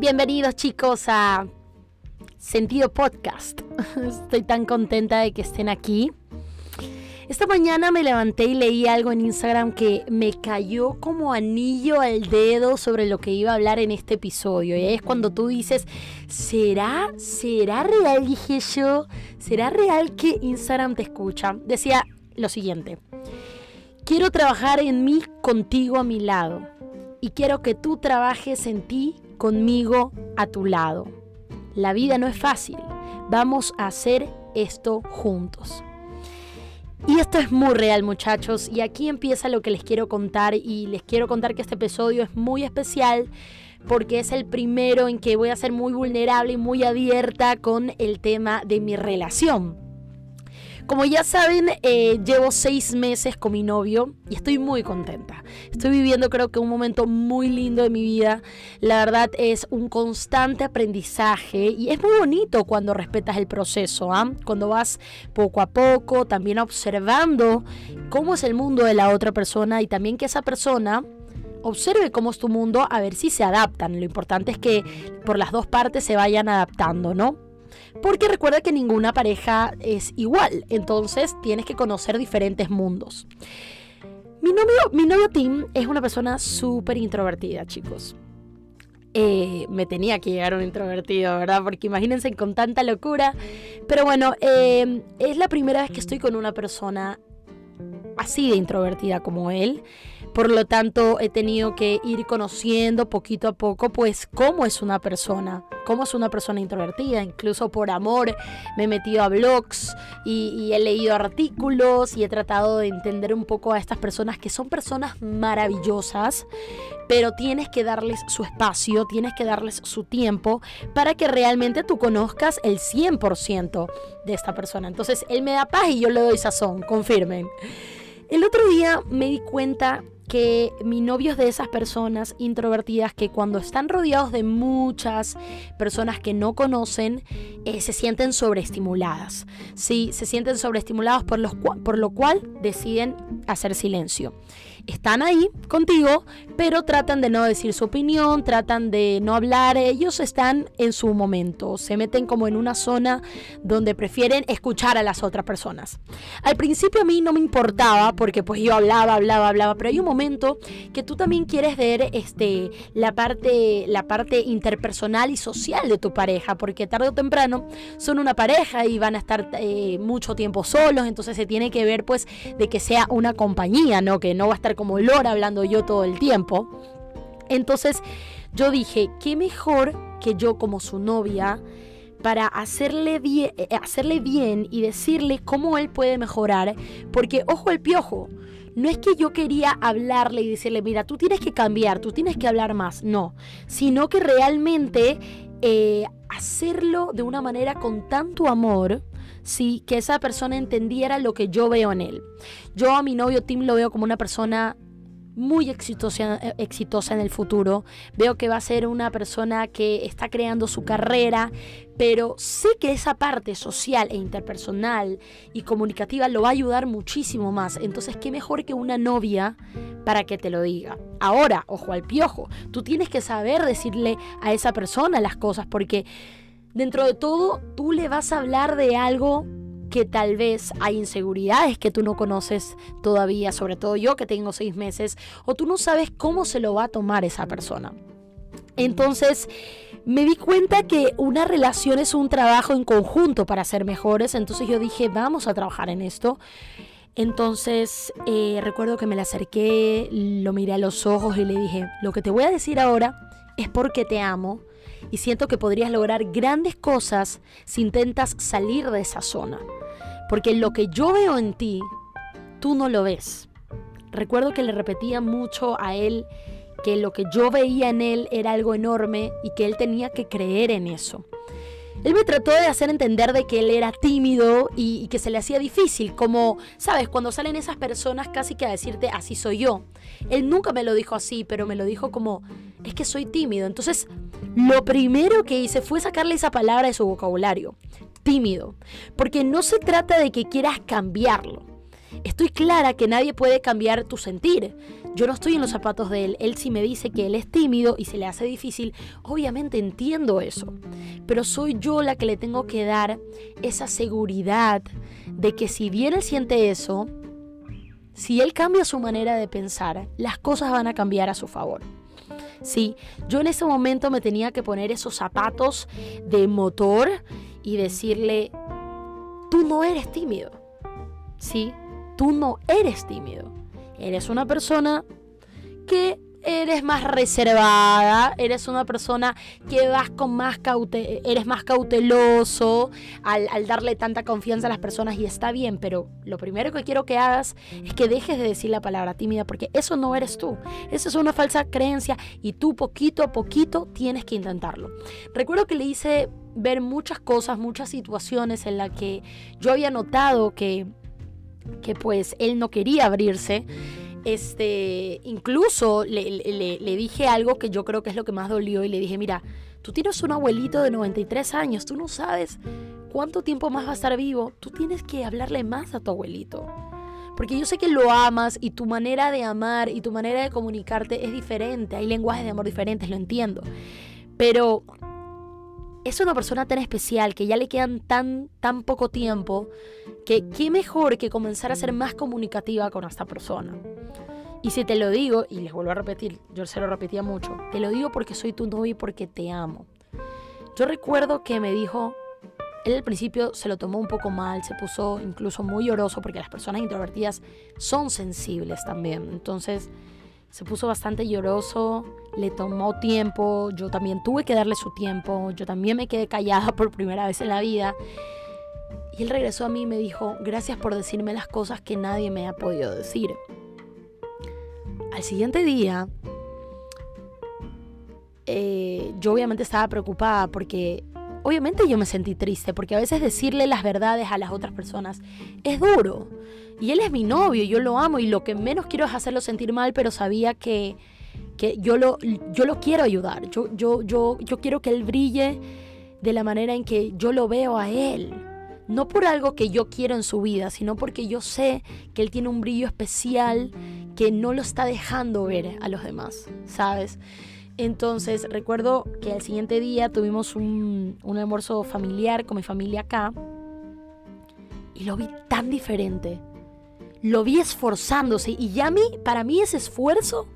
Bienvenidos chicos a Sentido Podcast. Estoy tan contenta de que estén aquí. Esta mañana me levanté y leí algo en Instagram que me cayó como anillo al dedo sobre lo que iba a hablar en este episodio. Y es cuando tú dices, ¿será, será real? Dije yo, ¿será real que Instagram te escucha? Decía lo siguiente, quiero trabajar en mí contigo a mi lado y quiero que tú trabajes en ti conmigo a tu lado. La vida no es fácil, vamos a hacer esto juntos. Y esto es muy real muchachos y aquí empieza lo que les quiero contar y les quiero contar que este episodio es muy especial porque es el primero en que voy a ser muy vulnerable y muy abierta con el tema de mi relación. Como ya saben, eh, llevo seis meses con mi novio y estoy muy contenta. Estoy viviendo creo que un momento muy lindo de mi vida. La verdad es un constante aprendizaje y es muy bonito cuando respetas el proceso, ¿ah? cuando vas poco a poco, también observando cómo es el mundo de la otra persona y también que esa persona observe cómo es tu mundo a ver si se adaptan. Lo importante es que por las dos partes se vayan adaptando, ¿no? Porque recuerda que ninguna pareja es igual, entonces tienes que conocer diferentes mundos. Mi novio, mi novio Tim es una persona súper introvertida, chicos. Eh, me tenía que llegar un introvertido, ¿verdad? Porque imagínense con tanta locura. Pero bueno, eh, es la primera vez que estoy con una persona así de introvertida como él. Por lo tanto, he tenido que ir conociendo poquito a poco, pues, cómo es una persona, cómo es una persona introvertida. Incluso por amor me he metido a blogs y, he leído artículos y he tratado de entender un poco a estas personas que son personas maravillosas, pero tienes que darles su espacio, tienes que darles su tiempo para que realmente tú conozcas el 100% de esta persona. Entonces, él me da paz y yo le doy sazón, confirmen. El otro día me di cuenta que mi novio es de esas personas introvertidas que cuando están rodeados de muchas personas que no conocen, eh, se sienten sobreestimuladas. Sí, se sienten sobreestimulados por, los, por lo cual deciden hacer silencio están ahí contigo, pero tratan de no decir su opinión, tratan de no hablar, ellos están en su momento, se meten como en una zona donde prefieren escuchar a las otras personas. Al principio a mí no me importaba porque pues yo hablaba, hablaba, hablaba, pero hay un momento que tú también quieres ver este la parte la parte interpersonal y social de tu pareja, porque tarde o temprano son una pareja y van a estar eh, mucho tiempo solos, entonces se tiene que ver pues de que sea una compañía, no que no va a estar como Lora hablando yo todo el tiempo. Entonces yo dije, qué mejor que yo como su novia para hacerle bien, eh, hacerle bien y decirle cómo él puede mejorar. Porque ojo el piojo, no es que yo quería hablarle y decirle, mira, tú tienes que cambiar, tú tienes que hablar más, no, sino que realmente eh, hacerlo de una manera con tanto amor sí, que esa persona entendiera lo que yo veo en él. Yo a mi novio Tim lo veo como una persona muy exitosa, exitosa en el futuro. Veo que va a ser una persona que está creando su carrera, pero sé que esa parte social e interpersonal y comunicativa lo va a ayudar muchísimo más. Entonces, qué mejor que una novia para que te lo diga. Ahora, ojo al piojo, tú tienes que saber decirle a esa persona las cosas porque Dentro de todo, tú le vas a hablar de algo que tal vez hay inseguridades que tú no conoces todavía, sobre todo yo que tengo seis meses, o tú no sabes cómo se lo va a tomar esa persona. Entonces, me di cuenta que una relación es un trabajo en conjunto para ser mejores, entonces yo dije, vamos a trabajar en esto. Entonces, eh, recuerdo que me le acerqué, lo miré a los ojos y le dije, lo que te voy a decir ahora es porque te amo y siento que podrías lograr grandes cosas si intentas salir de esa zona. Porque lo que yo veo en ti, tú no lo ves. Recuerdo que le repetía mucho a él que lo que yo veía en él era algo enorme y que él tenía que creer en eso. Él me trató de hacer entender de que él era tímido y, que se le hacía difícil, como, sabes, cuando salen esas personas casi que a decirte, así soy yo. Él nunca me lo dijo así, pero me lo dijo como, es que soy tímido. Entonces, lo primero que hice fue sacarle esa palabra de su vocabulario, tímido, porque no se trata de que quieras cambiarlo. estoy clara que nadie puede cambiar tu sentir. Yo no estoy en los zapatos de él. Él si me dice que él es tímido y se le hace difícil, obviamente entiendo eso. Pero soy yo la que le tengo que dar esa seguridad de que si bien él siente eso, si él cambia su manera de pensar, las cosas van a cambiar a su favor. Sí, yo en ese momento me tenía que poner esos zapatos de motor y decirle, tú no eres tímido. Sí, tú no eres tímido. Eres una persona que eres más reservada, eres una persona que vas con más eres más cauteloso al, al, darle tanta confianza a las personas y está bien, pero lo primero que quiero que hagas es que dejes de decir la palabra tímida porque eso no eres tú, esa es una falsa creencia y tú poquito a poquito tienes que intentarlo. Recuerdo que le hice ver muchas cosas, muchas situaciones en las que yo había notado que, que pues él no quería abrirse este, incluso le, dije algo que yo creo que es lo que más dolió y le dije, mira, tú tienes un abuelito de 93 años, tú no sabes cuánto tiempo más va a estar vivo, tú tienes que hablarle más a tu abuelito. Porque yo sé que lo amas y tu manera de amar y tu manera de comunicarte es diferente, hay lenguajes de amor diferentes, lo entiendo. Pero es una persona tan especial que ya le quedan tan, tan poco tiempo que qué mejor que comenzar a ser más comunicativa con esta persona. Y si te lo digo, y les vuelvo a repetir, yo se lo repetía mucho, te lo digo porque soy tu novio y porque te amo. Yo recuerdo que me dijo, él al principio se lo tomó un poco mal, se puso incluso muy lloroso porque las personas introvertidas son sensibles también. Entonces se puso bastante lloroso, le tomó tiempo, yo también tuve que darle su tiempo, yo también me quedé callada por primera vez en la vida. Y él regresó a mí y me dijo, gracias por decirme las cosas que nadie me ha podido decir. Al siguiente día, eh, yo obviamente estaba preocupada porque obviamente yo me sentí triste, porque a veces decirle las verdades a las otras personas es duro. Y él es mi novio, yo lo amo y lo que menos quiero es hacerlo sentir mal, pero sabía que, que yo, lo, yo lo quiero ayudar. Yo, yo, yo, yo quiero que él brille de la manera en que yo lo veo a él no por algo que yo quiero en su vida, sino porque yo sé que él tiene un brillo especial que no lo está dejando ver a los demás, ¿sabes? Entonces recuerdo que al siguiente día tuvimos un, un almuerzo familiar con mi familia acá y lo vi tan diferente. Lo vi esforzándose y ya mí, para mí ese esfuerzo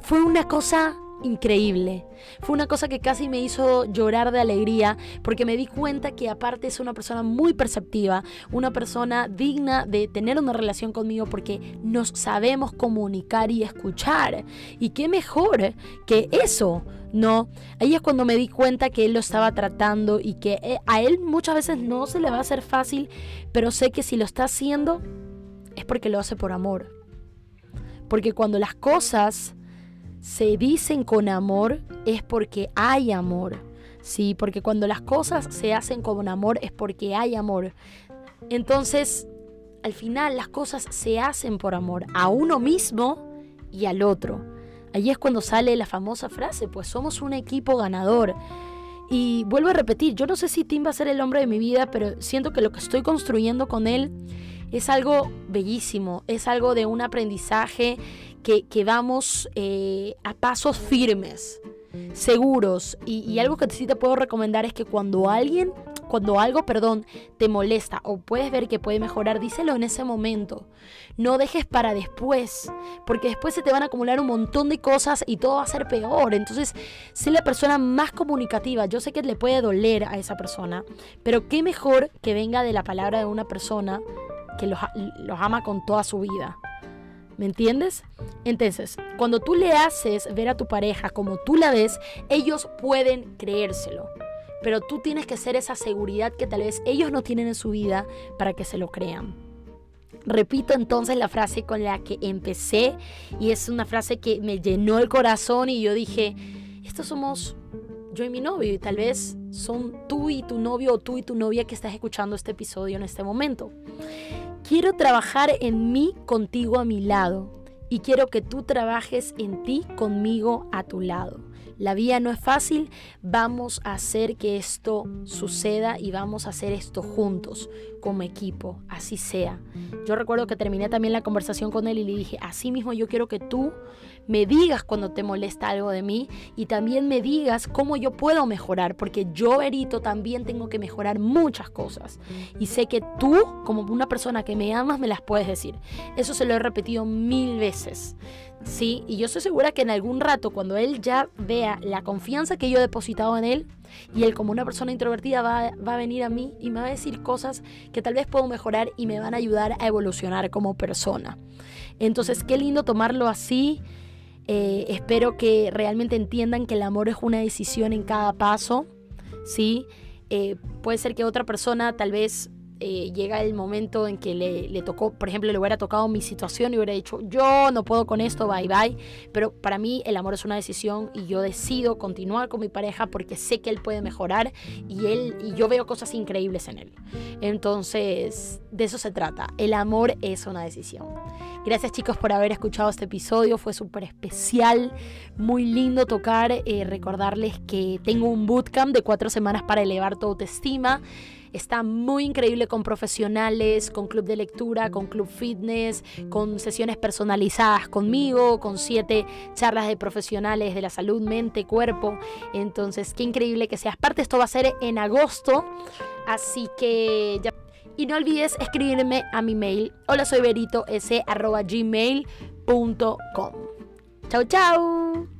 fue una cosa increíble. Fue una cosa que casi me hizo llorar de alegría porque me di cuenta que aparte es una persona muy perceptiva, una persona digna de tener una relación conmigo porque nos sabemos comunicar y escuchar. Y qué mejor que eso, ¿no? Ahí es cuando me di cuenta que él lo estaba tratando y que eh, a él muchas veces no se le va a hacer fácil, pero sé que si lo está haciendo es porque lo hace por amor. Porque cuando las cosas se dicen con amor es porque hay amor. Sí, porque cuando las cosas se hacen con amor es porque hay amor. Entonces, al final las cosas se hacen por amor a uno mismo y al otro. Allí es cuando sale la famosa frase, pues somos un equipo ganador. Y vuelvo a repetir, yo no sé si Tim va a ser el hombre de mi vida, pero siento que lo que estoy construyendo con él es algo bellísimo, es algo de un aprendizaje que, vamos eh, a pasos firmes, seguros. Y, algo que sí te puedo recomendar es que cuando alguien, cuando algo, perdón, te molesta o puedes ver que puede mejorar, díselo en ese momento. No dejes para después, porque después se te van a acumular un montón de cosas y todo va a ser peor. Entonces, sé la persona más comunicativa. Yo sé que le puede doler a esa persona, pero qué mejor que venga de la palabra de una persona que los, los ama con toda su vida. ¿Me entiendes? Entonces, cuando tú le haces ver a tu pareja como tú la ves, ellos pueden creérselo. Pero tú tienes que ser esa seguridad que tal vez ellos no tienen en su vida para que se lo crean. Repito entonces la frase con la que empecé y es una frase que me llenó el corazón y yo dije, estos somos yo y mi novio y tal vez son tú y tu novio o tú y tu novia que estás escuchando este episodio en este momento. Quiero trabajar en mí contigo a mi lado y quiero que tú trabajes en ti conmigo a tu lado. La vida no es fácil, vamos a hacer que esto suceda y vamos a hacer esto juntos, como equipo, así sea. Yo recuerdo que terminé también la conversación con él y le dije, así mismo yo quiero que tú me digas cuando te molesta algo de mí y también me digas cómo yo puedo mejorar, porque yo, Erito, también tengo que mejorar muchas cosas. Y sé que tú, como una persona que me amas, me las puedes decir. Eso se lo he repetido mil veces. Sí, y yo estoy segura que en algún rato, cuando él ya vea la confianza que yo he depositado en él, y él como una persona introvertida va, va, a venir a mí y me va a decir cosas que tal vez puedo mejorar y me van a ayudar a evolucionar como persona. Entonces, qué lindo tomarlo así. Eh, espero que realmente entiendan que el amor es una decisión en cada paso. ¿sí? Eh, puede ser que otra persona tal vez eh, llega el momento en que le, tocó, por ejemplo, le hubiera tocado mi situación y hubiera dicho, yo no puedo con esto, bye bye. Pero para mí el amor es una decisión y yo decido continuar con mi pareja porque sé que él puede mejorar y, él, y yo veo cosas increíbles en él. Entonces, de eso se trata. El amor es una decisión. Gracias chicos por haber escuchado este episodio, fue súper especial, muy lindo tocar, eh, recordarles que tengo un bootcamp de cuatro semanas para elevar tu autoestima. Está muy increíble con profesionales, con club de lectura, con club fitness, con sesiones personalizadas conmigo, con siete charlas de profesionales de la salud, mente, cuerpo. Entonces, qué increíble que seas parte. Esto va a ser en agosto. Así que ya. Y no olvides escribirme a mi mail. Hola, soy Berito, s arroba gmail.com. Chau, chau.